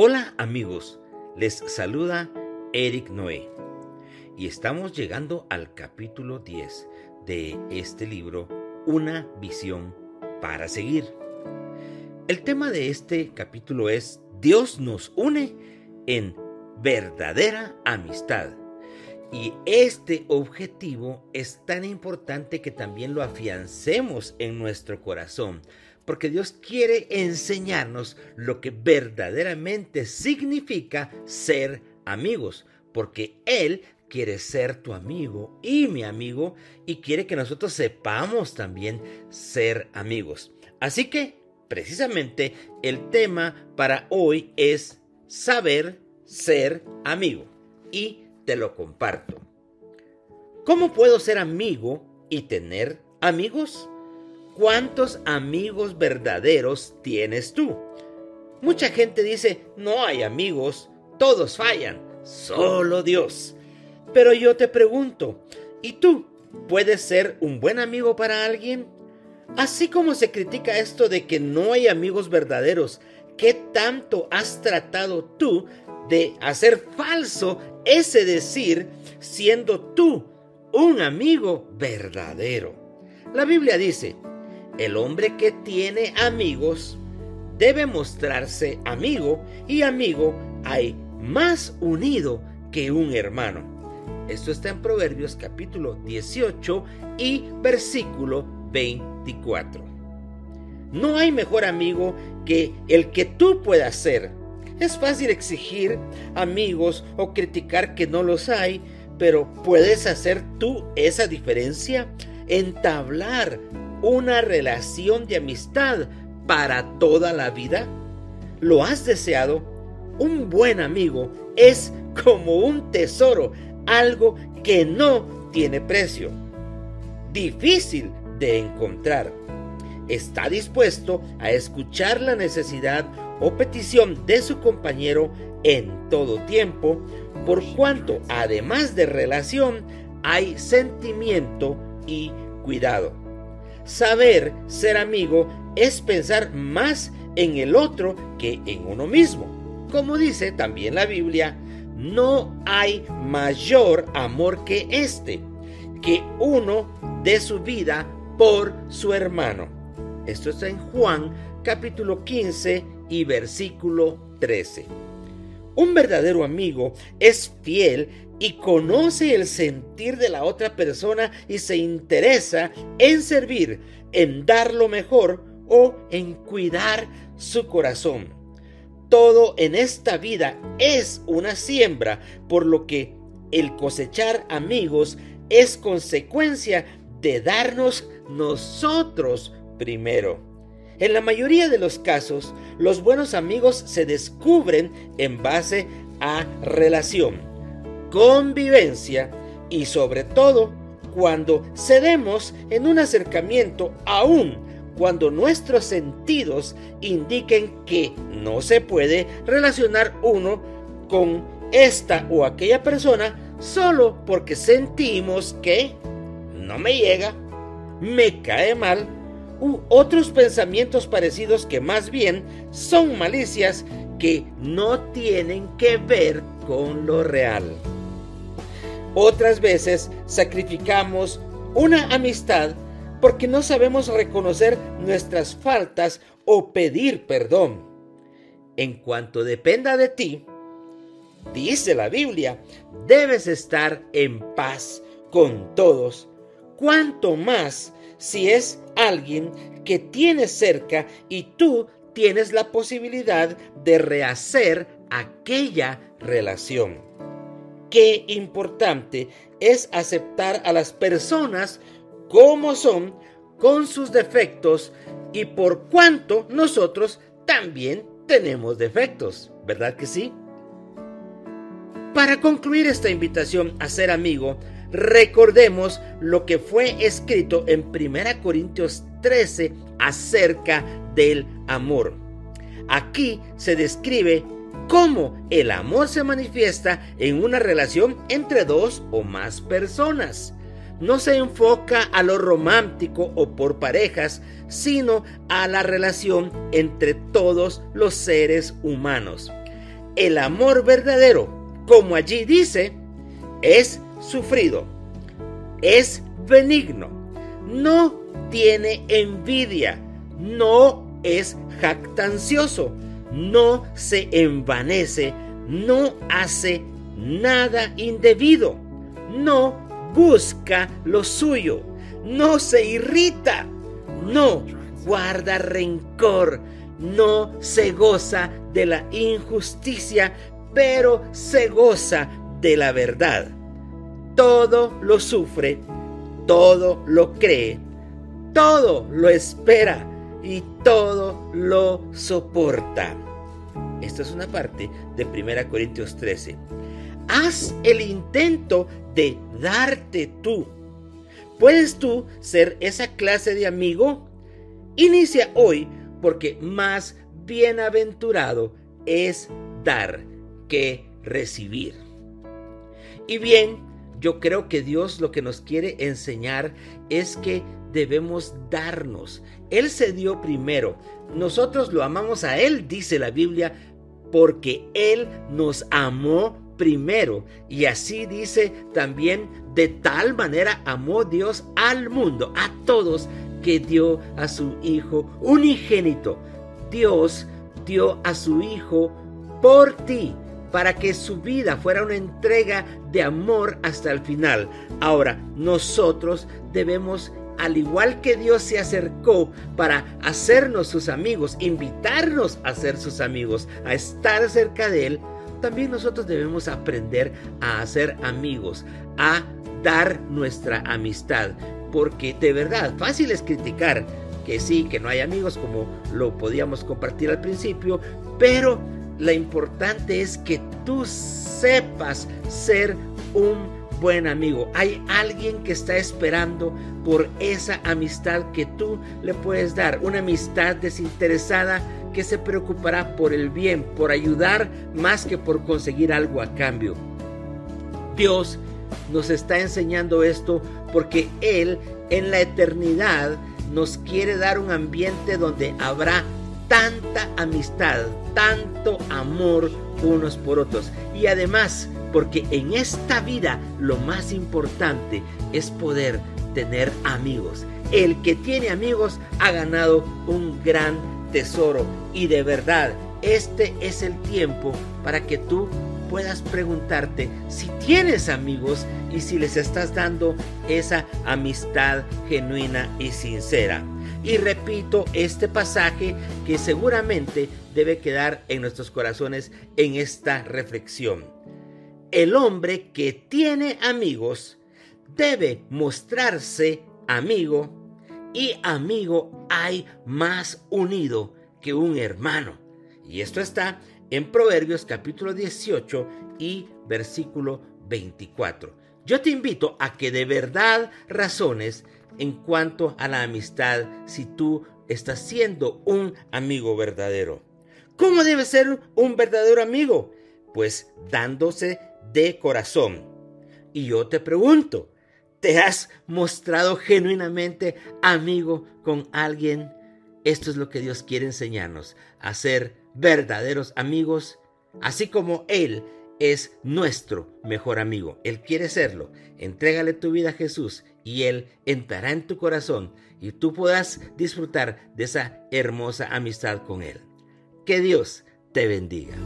Hola amigos, les saluda Eric Noé y estamos llegando al capítulo 10 de este libro, Una visión para seguir. El tema de este capítulo es Dios nos une en verdadera amistad. Y este objetivo es tan importante que también lo afiancemos en nuestro corazón, porque Dios quiere enseñarnos lo que verdaderamente significa ser amigos, porque Él quiere ser tu amigo y mi amigo y quiere que nosotros sepamos también ser amigos. Así que, precisamente, el tema para hoy es saber ser amigo y te lo comparto. ¿Cómo puedo ser amigo y tener amigos? ¿Cuántos amigos verdaderos tienes tú? Mucha gente dice, no hay amigos, todos fallan, solo Dios. Pero yo te pregunto, ¿y tú puedes ser un buen amigo para alguien? Así como se critica esto de que no hay amigos verdaderos, ¿qué tanto has tratado tú de hacer falso ese decir siendo tú un amigo verdadero? La Biblia dice, el hombre que tiene amigos debe mostrarse amigo y amigo hay más unido que un hermano. Esto está en Proverbios capítulo 18 y versículo 24. No hay mejor amigo que el que tú puedas ser. Es fácil exigir amigos o criticar que no los hay, pero ¿puedes hacer tú esa diferencia? Entablar una relación de amistad para toda la vida? ¿Lo has deseado? Un buen amigo es como un tesoro, algo que no tiene precio. Difícil de encontrar. Está dispuesto a escuchar la necesidad o petición de su compañero en todo tiempo, por cuanto además de relación hay sentimiento y cuidado. Saber ser amigo es pensar más en el otro que en uno mismo. Como dice también la Biblia, no hay mayor amor que este, que uno de su vida por su hermano. Esto está en Juan capítulo 15 y versículo 13. Un verdadero amigo es fiel y conoce el sentir de la otra persona y se interesa en servir, en dar lo mejor o en cuidar su corazón. Todo en esta vida es una siembra, por lo que el cosechar amigos es consecuencia de darnos nosotros primero. En la mayoría de los casos, los buenos amigos se descubren en base a relación, convivencia y sobre todo cuando cedemos en un acercamiento aún cuando nuestros sentidos indiquen que no se puede relacionar uno con esta o aquella persona solo porque sentimos que no me llega, me cae mal u otros pensamientos parecidos que más bien son malicias que no tienen que ver con lo real. Otras veces sacrificamos una amistad porque no sabemos reconocer nuestras faltas o pedir perdón. En cuanto dependa de ti, dice la Biblia, debes estar en paz con todos, cuanto más si es alguien que tienes cerca y tú tienes la posibilidad de rehacer aquella relación. Qué importante es aceptar a las personas como son, con sus defectos y por cuanto nosotros también tenemos defectos, ¿verdad que sí? Para concluir esta invitación a ser amigo, recordemos lo que fue escrito en 1 Corintios 13 acerca del amor. Aquí se describe cómo el amor se manifiesta en una relación entre dos o más personas. No se enfoca a lo romántico o por parejas, sino a la relación entre todos los seres humanos. el amor verdadero, como allí dice, es sufrido, es benigno, no tiene envidia, no es jactancioso, no se envanece, no hace nada indebido, no busca lo suyo, no se irrita, no guarda rencor, no se goza de la injusticia, pero se goza de la verdad. Todo lo sufre, todo lo cree, todo lo espera y todo lo soporta. Esta es una parte de 1 Corintios 13. Haz el intento de darte tú. ¿Puedes tú ser esa clase de amigo? Inicia hoy porque más bienaventurado es dar que recibir. Y bien, yo creo que Dios lo que nos quiere enseñar es que debemos darnos. Él se dio primero. Nosotros lo amamos a Él, dice la Biblia, porque Él nos amó primero. Y así dice también, de tal manera amó Dios al mundo, a todos, que dio a su Hijo unigénito. Dios dio a su Hijo por ti, para que su vida fuera una entrega de amor hasta el final. Ahora, nosotros debemos al igual que Dios se acercó para hacernos sus amigos, invitarnos a ser sus amigos, a estar cerca de Él, también nosotros debemos aprender a hacer amigos, a dar nuestra amistad. Porque de verdad, fácil es criticar que sí, que no hay amigos como lo podíamos compartir al principio, pero lo importante es que tú sepas ser un buen amigo. Hay alguien que está esperando por esa amistad que tú le puedes dar. Una amistad desinteresada que se preocupará por el bien, por ayudar más que por conseguir algo a cambio. Dios nos está enseñando esto porque Él en la eternidad nos quiere dar un ambiente donde habrá tanta amistad, tanto amor unos por otros. Y además, porque en esta vida lo más importante es poder tener amigos. El que tiene amigos ha ganado un gran tesoro. Y de verdad, este es el tiempo para que tú puedas preguntarte si tienes amigos y si les estás dando esa amistad genuina y sincera. Y repito este pasaje que seguramente debe quedar en nuestros corazones en esta reflexión. El hombre que tiene amigos debe mostrarse amigo y amigo hay más unido que un hermano. Y esto está en Proverbios capítulo 18 y versículo 24. Yo te invito a que de verdad razones en cuanto a la amistad si tú estás siendo un amigo verdadero. ¿Cómo debe ser un verdadero amigo? Pues dándose de corazón. Y yo te pregunto, ¿te has mostrado genuinamente amigo con alguien? Esto es lo que Dios quiere enseñarnos, a ser verdaderos amigos, así como Él es nuestro mejor amigo. Él quiere serlo. Entrégale tu vida a Jesús y Él entrará en tu corazón y tú podrás disfrutar de esa hermosa amistad con Él. Que Dios te bendiga.